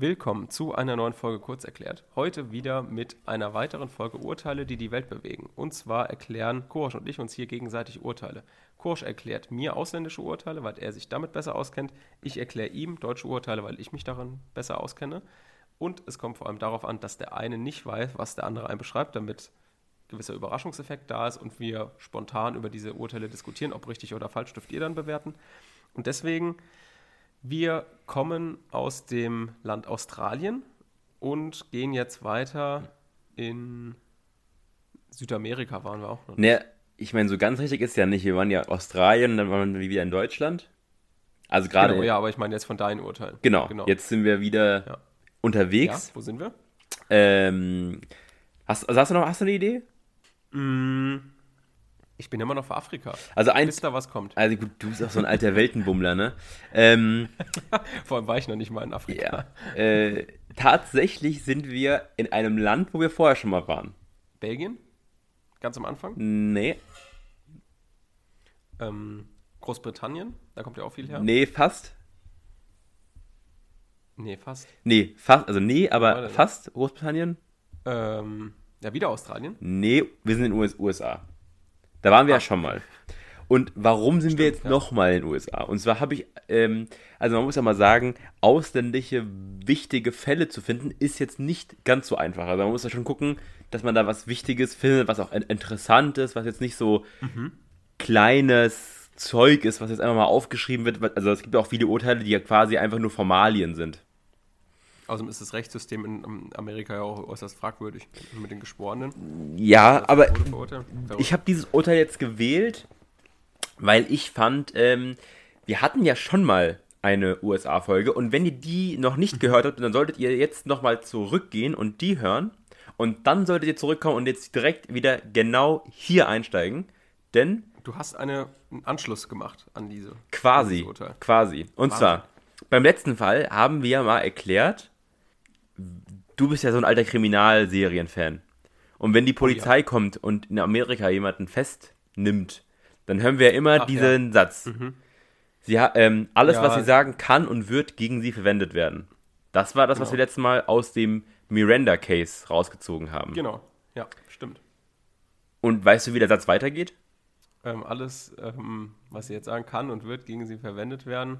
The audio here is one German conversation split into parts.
Willkommen zu einer neuen Folge Kurz erklärt. Heute wieder mit einer weiteren Folge Urteile, die die Welt bewegen. Und zwar erklären Korosch und ich uns hier gegenseitig Urteile. Korosch erklärt mir ausländische Urteile, weil er sich damit besser auskennt. Ich erkläre ihm deutsche Urteile, weil ich mich darin besser auskenne. Und es kommt vor allem darauf an, dass der eine nicht weiß, was der andere einem beschreibt, damit gewisser Überraschungseffekt da ist und wir spontan über diese Urteile diskutieren, ob richtig oder falsch, dürft ihr dann bewerten. Und deswegen wir kommen aus dem Land Australien und gehen jetzt weiter in Südamerika waren wir auch noch. Ne, ich meine, so ganz richtig ist ja nicht. Wir waren ja Australien, dann waren wir wieder in Deutschland. Also gerade. Genau, ja, aber ich meine jetzt von deinen Urteilen. Genau, genau. Jetzt sind wir wieder ja. unterwegs. Ja, wo sind wir? Ähm, hast, also hast, du noch hast du eine Idee? Mm, ich bin immer noch für Afrika. Also eins, bis da was kommt. Also gut, du bist auch so ein alter Weltenbummler, ne? Ähm, Vor allem war ich noch nicht mal in Afrika. Ja, äh, tatsächlich sind wir in einem Land, wo wir vorher schon mal waren. Belgien? Ganz am Anfang? Nee. Ähm, Großbritannien? Da kommt ja auch viel her. Nee, fast. Nee, fast. Nee, fast, also nee, aber fast Großbritannien. Ähm, ja, wieder Australien? Nee, wir sind in den USA. Da waren wir Ach. ja schon mal. Und warum sind Stimmt, wir jetzt ja. nochmal in den USA? Und zwar habe ich, ähm, also man muss ja mal sagen, ausländische wichtige Fälle zu finden, ist jetzt nicht ganz so einfach. Also man muss ja schon gucken, dass man da was Wichtiges findet, was auch interessant ist, was jetzt nicht so mhm. kleines Zeug ist, was jetzt einfach mal aufgeschrieben wird. Also es gibt auch viele Urteile, die ja quasi einfach nur Formalien sind. Außerdem ist das Rechtssystem in Amerika ja auch äußerst fragwürdig mit den Geschworenen. Ja, aber ich habe dieses Urteil jetzt gewählt, weil ich fand, ähm, wir hatten ja schon mal eine USA-Folge und wenn ihr die noch nicht gehört habt, dann solltet ihr jetzt nochmal zurückgehen und die hören und dann solltet ihr zurückkommen und jetzt direkt wieder genau hier einsteigen, denn... Du hast eine, einen Anschluss gemacht an diese. Quasi, quasi. Und Wahnsinn. zwar, beim letzten Fall haben wir mal erklärt, du bist ja so ein alter Kriminalserien-Fan. Und wenn die Polizei oh, ja. kommt und in Amerika jemanden festnimmt, dann hören wir immer Ach, diesen ja. Satz. Mhm. Sie, ähm, alles, ja. was sie sagen, kann und wird gegen sie verwendet werden. Das war das, genau. was wir letztes Mal aus dem Miranda-Case rausgezogen haben. Genau, ja, stimmt. Und weißt du, wie der Satz weitergeht? Ähm, alles, ähm, was sie jetzt sagen, kann und wird gegen sie verwendet werden.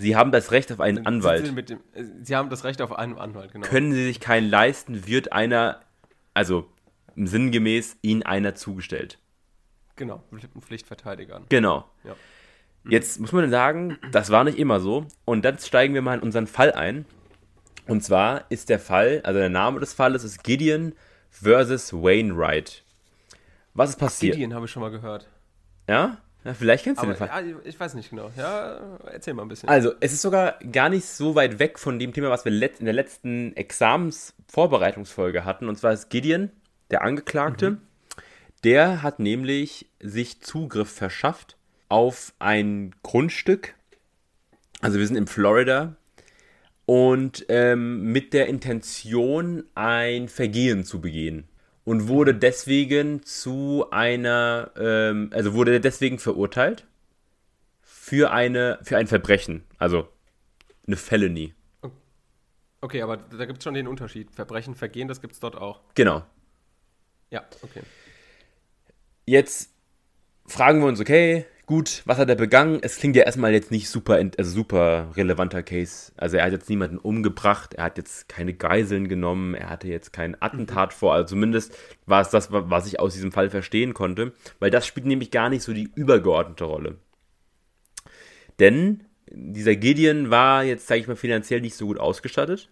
Sie haben das Recht auf einen Sie Anwalt. Dem, äh, Sie haben das Recht auf einen Anwalt, genau. Können Sie sich keinen leisten, wird einer, also sinngemäß, Ihnen einer zugestellt. Genau, Pflichtverteidiger. Genau. Ja. Jetzt muss man sagen, das war nicht immer so. Und dann steigen wir mal in unseren Fall ein. Und zwar ist der Fall, also der Name des Falles ist Gideon versus Wainwright. Was ist passiert? Gideon habe ich schon mal gehört. Ja? Ja, vielleicht kennst du Aber, den Fall. Ja, ich weiß nicht genau. Ja, erzähl mal ein bisschen. Also, es ist sogar gar nicht so weit weg von dem Thema, was wir in der letzten Examensvorbereitungsfolge hatten. Und zwar ist Gideon, der Angeklagte. Mhm. Der hat nämlich sich Zugriff verschafft auf ein Grundstück. Also, wir sind in Florida. Und ähm, mit der Intention, ein Vergehen zu begehen und wurde deswegen zu einer, ähm, also wurde deswegen verurteilt für eine, für ein Verbrechen, also eine Felony. Okay, aber da gibt es schon den Unterschied. Verbrechen, Vergehen, das gibt es dort auch. Genau. Ja, okay. Jetzt fragen wir uns, okay, gut, was hat er begangen? Es klingt ja erstmal jetzt nicht super, also super relevanter Case. Also er hat jetzt niemanden umgebracht, er hat jetzt keine Geiseln genommen, er hatte jetzt kein Attentat mhm. vor. Also zumindest war es das, was ich aus diesem Fall verstehen konnte, weil das spielt nämlich gar nicht so die übergeordnete Rolle. Denn dieser Gideon war jetzt, sage ich mal, finanziell nicht so gut ausgestattet.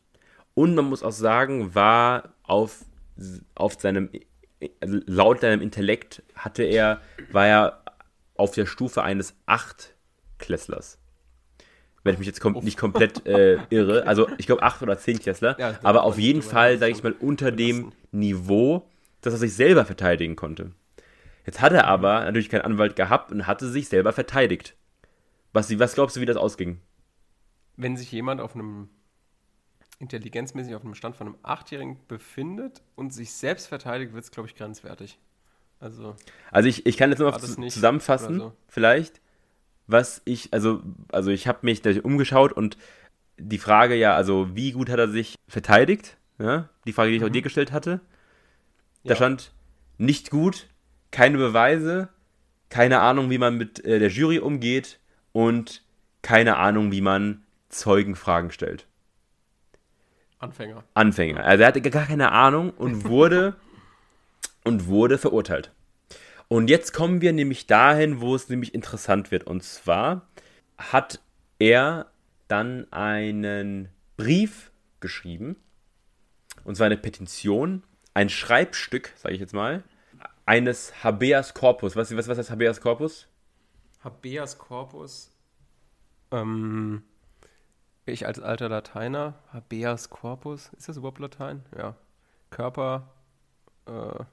Und man muss auch sagen, war auf, auf seinem, also laut seinem Intellekt hatte er, war er auf der Stufe eines Achtklässlers. Wenn ich mich jetzt kom nicht komplett äh, irre. Also ich glaube acht oder zehn Klässler. Ja, aber auf jeden Fall, sage ich mal, unter dem Niveau, dass er sich selber verteidigen konnte. Jetzt hat er aber natürlich keinen Anwalt gehabt und hatte sich selber verteidigt. Was, was glaubst du, wie das ausging? Wenn sich jemand auf einem intelligenzmäßig auf einem Stand von einem Achtjährigen befindet und sich selbst verteidigt, wird es, glaube ich, grenzwertig. Also, also ich, ich kann jetzt nur noch zusammenfassen, so. vielleicht, was ich, also, also ich habe mich umgeschaut und die Frage ja, also wie gut hat er sich verteidigt? Ja? Die Frage, die ich auch dir gestellt hatte. Da Ja. stand nicht gut, keine Beweise, keine Ahnung, wie man mit äh, der Jury umgeht und keine Ahnung, wie man Zeugenfragen stellt. Anfänger. Anfänger. Also er hatte gar keine Ahnung und wurde und wurde verurteilt. Und jetzt kommen wir nämlich dahin, wo es nämlich interessant wird. Und zwar hat er dann einen Brief geschrieben. Und zwar eine Petition, ein Schreibstück, sage ich jetzt mal, eines Habeas Corpus. Was, was, was heißt Habeas Corpus? Habeas Corpus. Ähm, ich als alter Lateiner, Habeas Corpus, ist das überhaupt Latein? Ja. Körper, äh,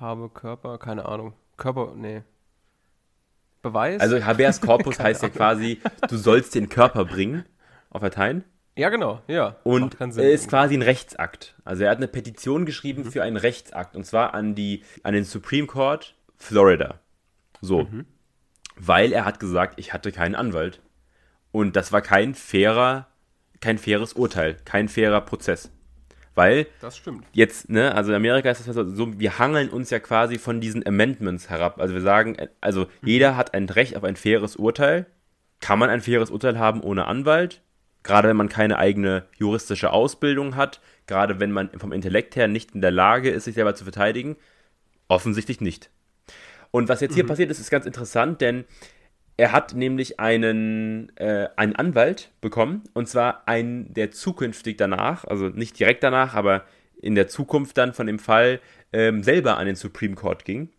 habe Körper, keine Ahnung. Körper, nee. Beweis? Also Habeas Corpus heißt ja quasi, du sollst den Körper bringen, auf Latein. ja, genau, ja. Und er ist irgendwie. quasi ein Rechtsakt. Also er hat eine Petition Mhm. geschrieben für einen Rechtsakt. Und zwar an, die, an den Supreme Court Florida. So. Mhm. Weil er hat gesagt, ich hatte keinen Anwalt. Und das war kein fairer, kein faires Urteil, kein fairer Prozess. Weil Das stimmt. jetzt, ne, also in Amerika ist das so, wir hangeln uns ja quasi von diesen Amendments herab. Also wir sagen, also jeder hat ein Recht auf ein faires Urteil. Kann man ein faires Urteil haben ohne Anwalt? Gerade wenn man keine eigene juristische Ausbildung hat, gerade wenn man vom Intellekt her nicht in der Lage ist, sich selber zu verteidigen? Offensichtlich nicht. Und was jetzt hier passiert ist, ist ganz interessant, denn er hat nämlich einen, äh, einen Anwalt bekommen, und zwar einen, der zukünftig danach, also nicht direkt danach, aber in der Zukunft dann von dem Fall ähm, selber an den Supreme Court ging,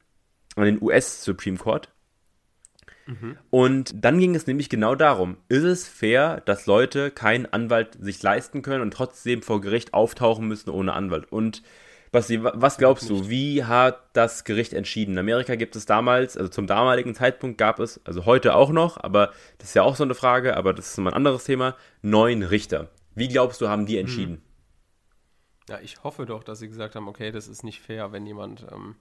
an den US Supreme Court. Und dann ging es nämlich genau darum, ist es fair, dass Leute keinen Anwalt sich leisten können und trotzdem vor Gericht auftauchen müssen ohne Anwalt? Und Basti, wa- was glaubst du, wie hat das Gericht entschieden? In Amerika gibt es damals, also zum damaligen Zeitpunkt gab es, also heute auch noch, aber das ist ja auch so eine Frage, aber das ist mal ein anderes Thema, neun Richter. Wie glaubst du, haben die entschieden? Ja, ich hoffe doch, dass sie gesagt haben, okay, das ist nicht fair, wenn jemand ähm,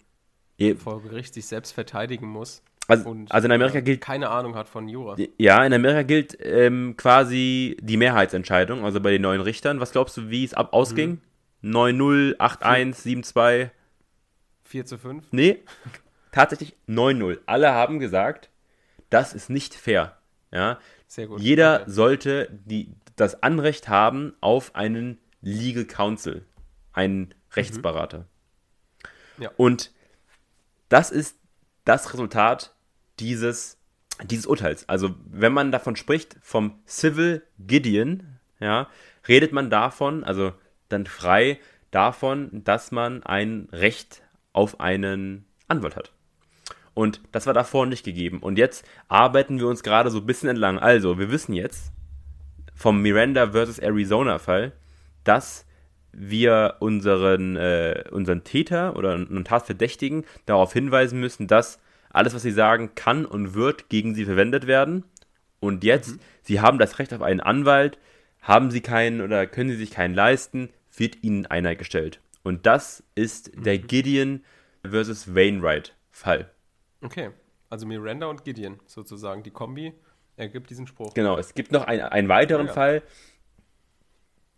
vor Gericht sich selbst verteidigen muss Also, und also in Amerika äh, gilt keine Ahnung hat von Jura. Ja, in Amerika gilt ähm, quasi die Mehrheitsentscheidung, also bei den neuen Richtern. Was glaubst du, wie es ab ausging? 9-0, 8-1, 7-2? 4 zu 5? Nee, tatsächlich 9-0. Alle haben gesagt, das ist nicht fair. Ja? Sehr gut. Jeder Okay. sollte die, das Anrecht haben auf einen Legal Counsel, einen Rechtsberater. Ja. Und das ist das Resultat dieses, dieses Urteils. Also, wenn man davon spricht, vom Civil Gideon, ja, redet man davon, also dann frei davon, dass man ein Recht auf einen Anwalt hat. Und das war davor nicht gegeben. Und jetzt arbeiten wir uns gerade so ein bisschen entlang. Also, wir wissen jetzt vom Miranda versus Arizona Fall, dass wir unseren, äh, unseren Täter oder einen Tatverdächtigen darauf hinweisen müssen, dass alles, was sie sagen, kann und wird gegen sie verwendet werden. Und jetzt, sie haben das Recht auf einen Anwalt, haben sie keinen oder können sie sich keinen leisten, wird ihnen einer gestellt. Und das ist der Gideon versus Wainwright Fall. Okay, also Miranda und Gideon sozusagen. Die Kombi ergibt diesen Spruch. Genau, es gibt noch ein, einen weiteren Ja. Fall,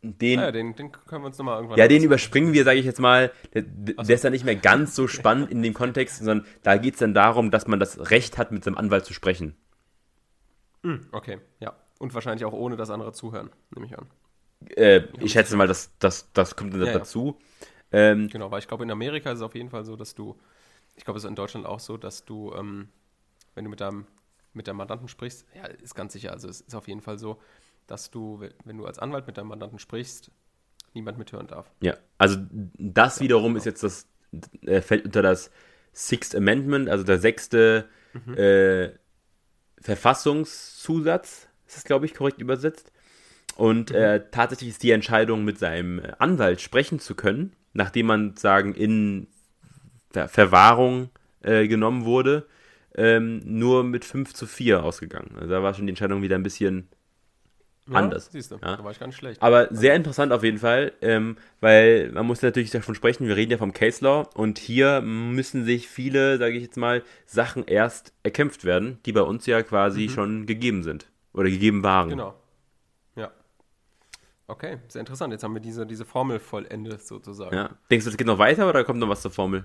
den, Ah, ja, den, den können wir uns nochmal irgendwann ja, den überspringen wir, sage ich jetzt mal. Der, der ist dann nicht mehr ganz so spannend in dem Kontext, sondern da geht es dann darum, dass man das Recht hat, mit seinem Anwalt zu sprechen. Okay, ja. Und wahrscheinlich auch ohne, dass andere zuhören, nehme ich an. Äh, ich schätze mal, das, das, das kommt dann Ja, ja. dazu. Ähm, Genau, weil ich glaube, in Amerika ist es auf jeden Fall so, dass du, ich glaube, es ist in Deutschland auch so, dass du, ähm, wenn du mit deinem, mit deinem Mandanten sprichst, ja, ist ganz sicher, also es ist auf jeden Fall so, dass du, wenn du als Anwalt mit deinem Mandanten sprichst, niemand mithören darf. Ja, also das wiederum ist jetzt das, äh, fällt unter das Sixth Amendment, also der sechste äh, Verfassungszusatz, ist das, glaube ich, korrekt übersetzt. Und äh, tatsächlich ist die Entscheidung, mit seinem äh, Anwalt sprechen zu können, nachdem man sagen in Ver Verwahrung äh, genommen wurde, ähm, nur mit 5 zu 4 ausgegangen. Also da war schon die Entscheidung wieder ein bisschen anders. Siehst du, Ja. da war ich nicht schlecht. Aber sehr interessant auf jeden Fall, ähm, weil man muss natürlich davon sprechen, wir reden ja vom Case Law und hier müssen sich viele, sage ich jetzt mal, Sachen erst erkämpft werden, die bei uns ja quasi schon gegeben sind oder gegeben waren. Genau. Okay, sehr interessant. Jetzt haben wir diese, diese Formel vollendet sozusagen. Ja. Denkst du, es geht noch weiter oder kommt noch was zur Formel?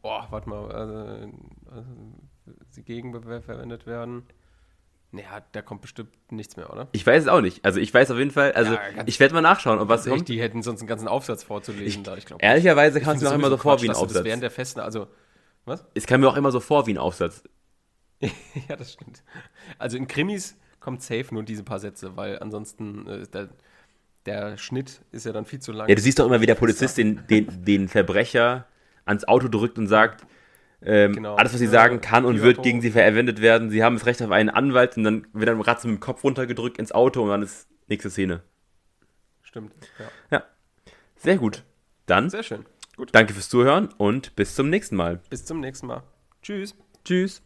Boah, warte mal. Also, also, die Gegenbewehr verwendet werden. Naja, da kommt bestimmt nichts mehr, oder? Ich weiß es auch nicht. Also ich weiß auf jeden Fall, also Ja, ich werde mal nachschauen, ob was kommt. die hätten sonst einen ganzen Aufsatz vorzulesen da, ich glaube. Ehrlicherweise kam es mir auch immer so vor wie ein Das Aufsatz. während der Festen, also, was? Es kam mir auch immer so vor wie ein Aufsatz. ja, das stimmt. Also in Krimis kommt safe nur diese paar Sätze, weil ansonsten äh, der, der Schnitt ist ja dann viel zu lang. Ja, du siehst doch immer, wie der Polizist den, den, den Verbrecher ans Auto drückt und sagt, ähm, Genau. alles, was sie Ja, sagen kann und wird gegen sie verwendet werden. Sie haben das Recht auf einen Anwalt und dann wird dann Ratze mit dem Kopf runtergedrückt ins Auto und dann ist nächste Szene. Stimmt. Ja. Ja, sehr gut. Dann Sehr schön. Gut. danke fürs Zuhören und bis zum nächsten Mal. Bis zum nächsten Mal. Tschüss. Tschüss.